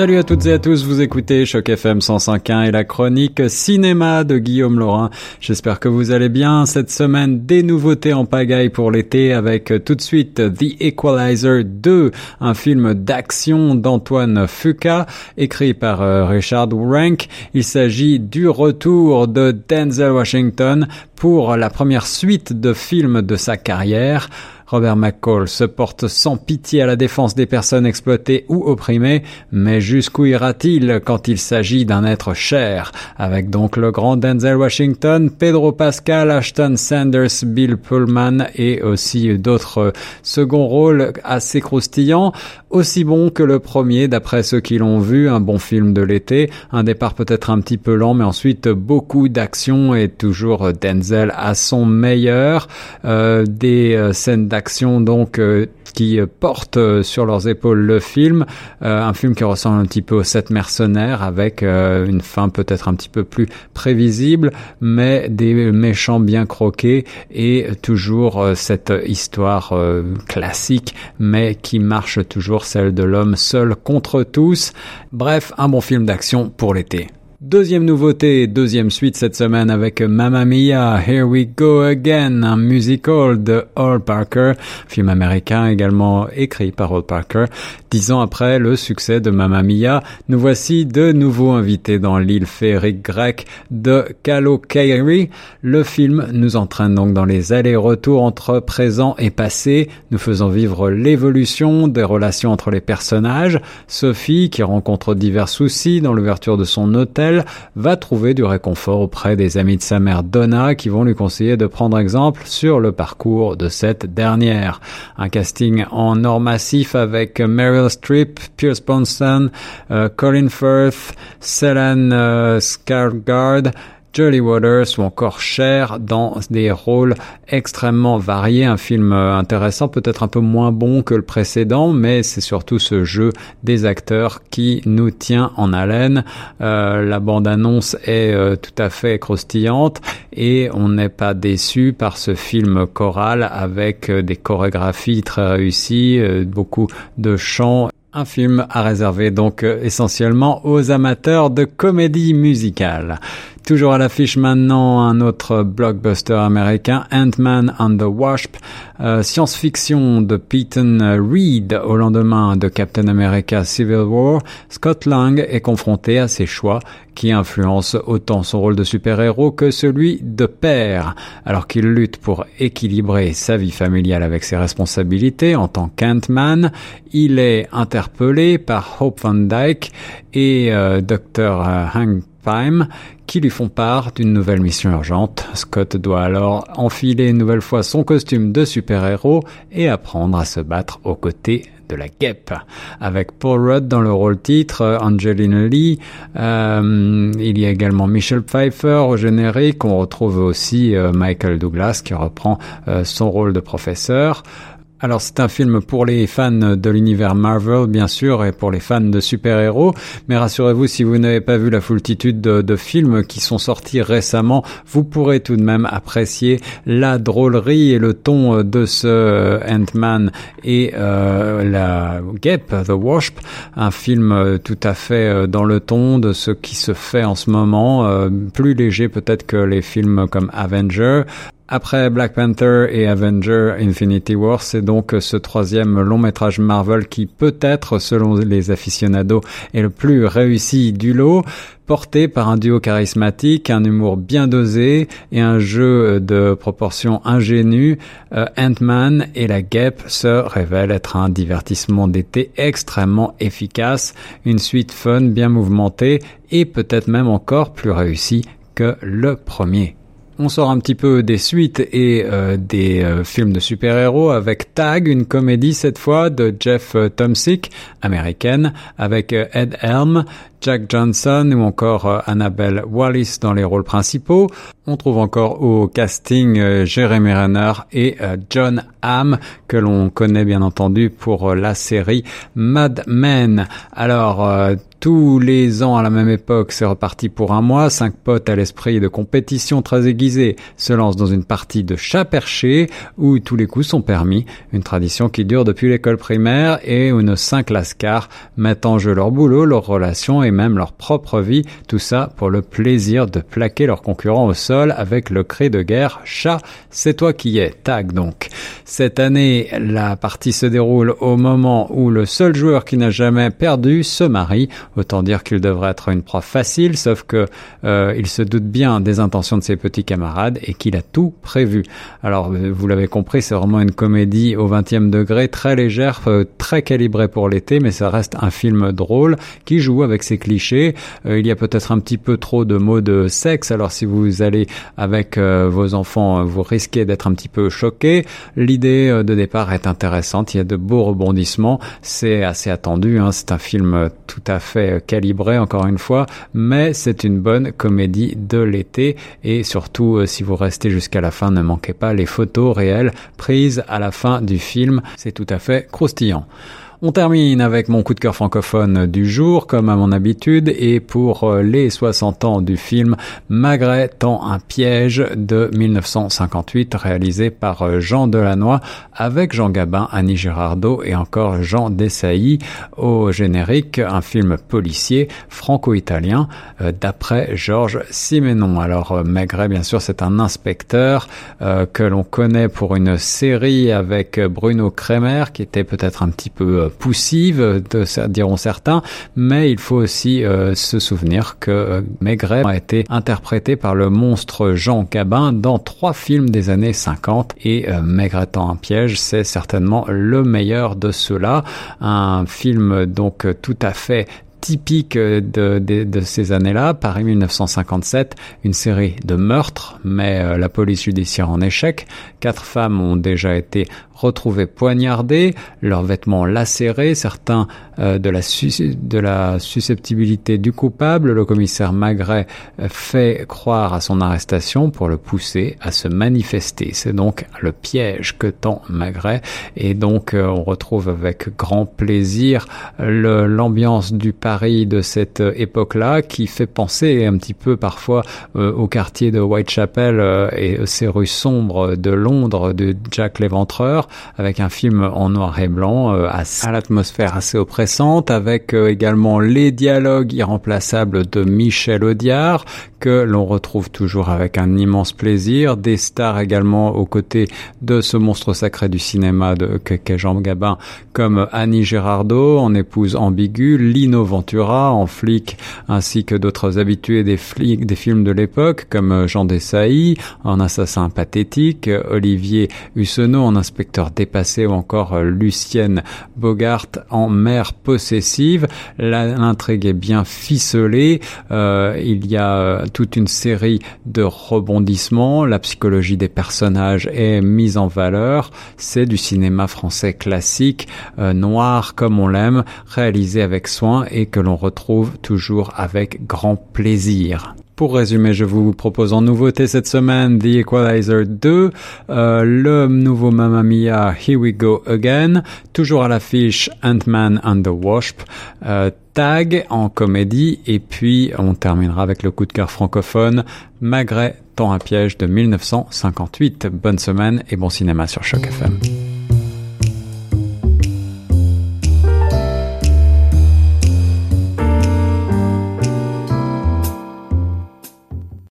Salut à toutes et à tous, vous écoutez Choc FM 105.1 et la chronique cinéma de Guillaume Laurin. J'espère que vous allez bien. Cette semaine, des nouveautés en pagaille pour l'été avec tout de suite The Equalizer 2, un film d'action d'Antoine Fuqua, écrit par euh, Richard Rank. Il s'agit du retour de Denzel Washington pour la première suite de films de sa carrière. Robert McCall se porte sans pitié à la défense des personnes exploitées ou opprimées, mais jusqu'où ira-t-il quand il s'agit d'un être cher? Avec donc le grand Denzel Washington, Pedro Pascal, Ashton Sanders, Bill Pullman et aussi d'autres. Seconds rôles assez croustillants, aussi bons que le premier d'après ceux qui l'ont vu, un bon film de l'été, un départ peut-être un petit peu lent, mais ensuite beaucoup d'action et toujours Denzel à son meilleur, euh, des euh, scènes d'action donc euh, qui portent sur leurs épaules le film, euh, un film qui ressemble un petit peu aux Sept mercenaires avec euh, une fin peut-être un petit peu plus prévisible, mais des méchants bien croqués et toujours cette histoire classique, mais qui marche toujours celle de l'homme seul contre tous. Bref, un bon film d'action pour l'été. Deuxième nouveauté, deuxième suite cette semaine avec Mamma Mia, Here We Go Again, un musical de Hall Parker, film américain également écrit par Hall Parker. Dix ans après le succès de Mamma Mia, nous voici de nouveau invités dans l'île féerique grecque de Kalokairi. Le film nous entraîne donc dans les allers-retours entre présent et passé, nous faisons vivre l'évolution des relations entre les personnages. Sophie, qui rencontre divers soucis dans l'ouverture de son hôtel, va trouver du réconfort auprès des amis de sa mère Donna qui vont lui conseiller de prendre exemple sur le parcours de cette dernière. Un casting en or massif avec Meryl Streep, Pierce Brosnan, euh, Colin Firth, Selene euh, Skarsgård, Jolly Waters ou encore Cher dans des rôles extrêmement variés. Un film euh, intéressant, peut-être un peu moins bon que le précédent, mais c'est surtout ce jeu des acteurs qui nous tient en haleine. Euh, la bande-annonce est euh, tout à fait croustillante et on n'est pas déçu par ce film choral avec des chorégraphies très réussies, beaucoup de chants un film à réserver donc essentiellement aux amateurs de comédie musicale. Toujours à l'affiche maintenant un autre blockbuster américain, Ant-Man and the Wasp, euh, science-fiction de Peyton Reed au lendemain de Captain America Civil War. Scott Lang est confronté à ses choix qui influencent autant son rôle de super-héros que celui de père, alors qu'il lutte pour équilibrer sa vie familiale avec ses responsabilités en tant qu'Ant-Man. Il est interpellé par Hope Van Dyke et euh, Dr. Hank Qui lui font part d'une nouvelle mission urgente. Scott doit alors enfiler une nouvelle fois son costume de super-héros et apprendre à se battre aux côtés de la guêpe. Avec Paul Rudd dans le rôle titre, Angelina Lee, euh, il y a également Michelle Pfeiffer au générique, on retrouve aussi euh, Michael Douglas qui reprend euh, son rôle de professeur. Alors c'est un film pour les fans de l'univers Marvel bien sûr et pour les fans de super-héros, mais rassurez-vous si vous n'avez pas vu la foultitude de, films qui sont sortis récemment, vous pourrez tout de même apprécier la drôlerie et le ton de ce Ant-Man et euh, la Guêpe, The Wasp, un film tout à fait dans le ton de ce qui se fait en ce moment, euh, plus léger peut-être que les films comme Avenger, après Black Panther et Avenger Infinity War, c'est donc ce troisième long métrage Marvel qui peut-être, selon les aficionados, est le plus réussi du lot porté par un duo charismatique, un humour bien dosé et un jeu de proportions ingénues, euh, Ant-Man et la guêpe se révèlent être un divertissement d'été extrêmement efficace, une suite fun bien mouvementée et peut-être même encore plus réussie que le premier. On sort un petit peu des suites et euh, des euh, films de super-héros avec Tag, une comédie cette fois de Jeff euh, Tomsic, américaine, avec Ed Helm, Jack Johnson ou encore euh, Annabelle Wallis dans les rôles principaux. On trouve encore au casting euh, Jeremy Renner et euh, John Hamm que l'on connaît bien entendu pour la série Mad Men. Alors tous les ans à la même époque, c'est reparti pour un mois. Cinq potes à l'esprit de compétition très aiguisé se lancent dans une partie de chat perché où tous les coups sont permis. Une tradition qui dure depuis l'école primaire et où nos cinq lascars mettent en jeu leur boulot, leurs relations et même leur propre vie. Tout ça pour le plaisir de plaquer leurs concurrents au sol avec le cri de guerre chat, c'est toi qui es. Tag donc. Cette année, la partie se déroule au moment où le seul joueur qui n'a jamais perdu se marie. Autant dire qu'il devrait être une proie facile, sauf que euh, il se doute bien des intentions de ses petits camarades et qu'il a tout prévu. Alors, euh, vous l'avez compris, c'est vraiment une comédie au 20e degré, très légère, euh, très calibrée pour l'été, mais ça reste un film drôle qui joue avec ses clichés. il y a peut-être un petit peu trop de mots de sexe, alors si vous allez avec vos enfants, vous risquez d'être un petit peu choqué. L'idée de départ est intéressante, il y a de beaux rebondissements, c'est assez attendu, hein. c'est un film tout à fait euh, calibré encore une fois, mais c'est une bonne comédie de l'été et surtout euh, si vous restez jusqu'à la fin, ne manquez pas les photos réelles prises à la fin du film, c'est tout à fait croustillant. On termine avec mon coup de cœur francophone du jour, comme à mon habitude, et pour euh, les 60 ans du film Magret tend un piège de 1958, réalisé par euh, Jean Delannoy, avec Jean Gabin, Annie Girardot et encore Jean Dessailly au générique, un film policier franco-italien euh, d'après Georges Simenon. Alors Magret, bien sûr, c'est un inspecteur que l'on connaît pour une série avec Bruno Kremer, qui était peut-être un petit peu poussive, diront certains, mais il faut aussi euh, se souvenir que euh, Maigret a été interprété par le monstre Jean Gabin dans trois films des années 50 et euh, Maigret en un piège, c'est certainement le meilleur de ceux-là. Un film donc tout à fait typique de, de, de ces années-là, Paris 1957, une série de meurtres, mais la police judiciaire en échec. Quatre femmes ont déjà été retrouvés poignardés, leurs vêtements lacérés, certains euh, de, la de la susceptibilité du coupable. Le commissaire Magret euh, fait croire à son arrestation pour le pousser à se manifester. C'est donc le piège que tend Magret et donc euh, on retrouve avec grand plaisir l'ambiance du Paris de cette époque-là qui fait penser un petit peu parfois au quartier de Whitechapel et ces rues sombres de Londres de Jack l'Éventreur avec un film en noir et blanc euh, à l'atmosphère assez oppressante, avec euh, également les dialogues irremplaçables de Michel Audiard que l'on retrouve toujours avec un immense plaisir, des stars également aux côtés de ce monstre sacré du cinéma de qu'est Gabin, comme Annie Girardot en épouse ambiguë, Lino Ventura en flic, ainsi que d'autres habitués des flics des films de l'époque, comme Jean Dessailly en assassin pathétique, Olivier Hussenot en inspecteur dépassé ou encore Lucienne Bogart en mère possessive. L'intrigue est bien ficelée. Euh, il y a toute une série de rebondissements, la psychologie des personnages est mise en valeur, c'est du cinéma français classique, euh, noir comme on l'aime, réalisé avec soin et que l'on retrouve toujours avec grand plaisir. Pour résumer, je vous propose en nouveauté cette semaine The Equalizer 2, euh, le nouveau Mamma Mia Here We Go Again, toujours à l'affiche Ant-Man and the Wasp, euh, Tag en comédie et puis on terminera avec le coup de cœur francophone Magret, temps un piège de 1958. Bonne semaine et bon cinéma sur Choc FM.